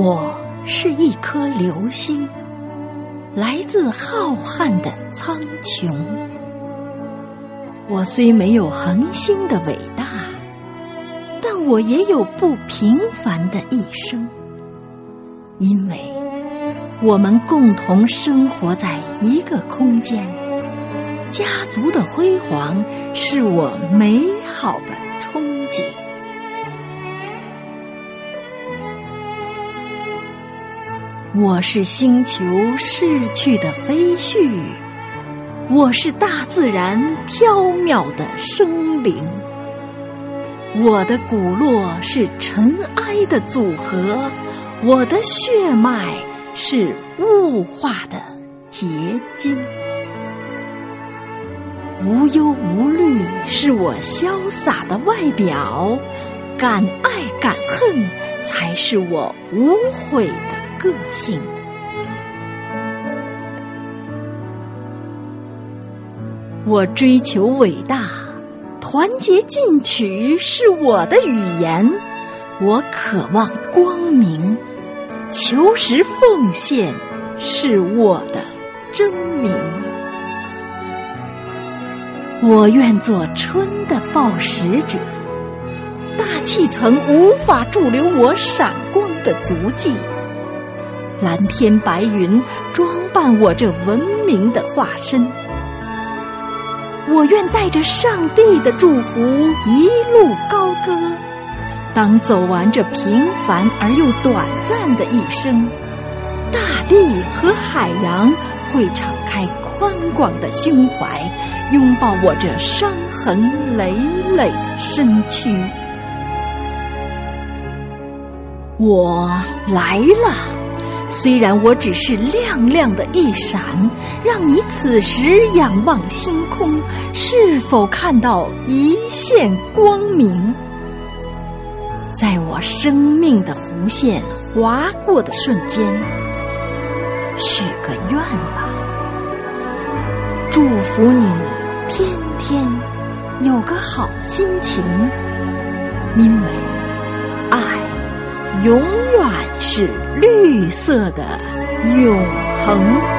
我是一颗流星，来自浩瀚的苍穹。我虽没有恒星的伟大，但我也有不平凡的一生，因为我们共同生活在一个空间。家族的辉煌是我美好的憧憬。我是星球逝去的飞絮，我是大自然缥缈的生灵。我的骨络是尘埃的组合，我的血脉是雾化的结晶。无忧无虑是我潇洒的外表，敢爱敢恨才是我无悔的。个性，我追求伟大，团结进取是我的语言。我渴望光明，求实奉献是我的真名。我愿做春的报时者，大气层无法驻留我闪光的足迹。蓝天白云装扮我这文明的化身，我愿带着上帝的祝福一路高歌。当走完这平凡而又短暂的一生，大地和海洋会敞开宽广的胸怀，拥抱我这伤痕累累的身躯。我来了。虽然我只是亮亮的一闪，让你此时仰望星空，是否看到一线光明？在我生命的弧线划过的瞬间，许个愿吧，祝福你天天有个好心情，因为。永远是绿色的永恒。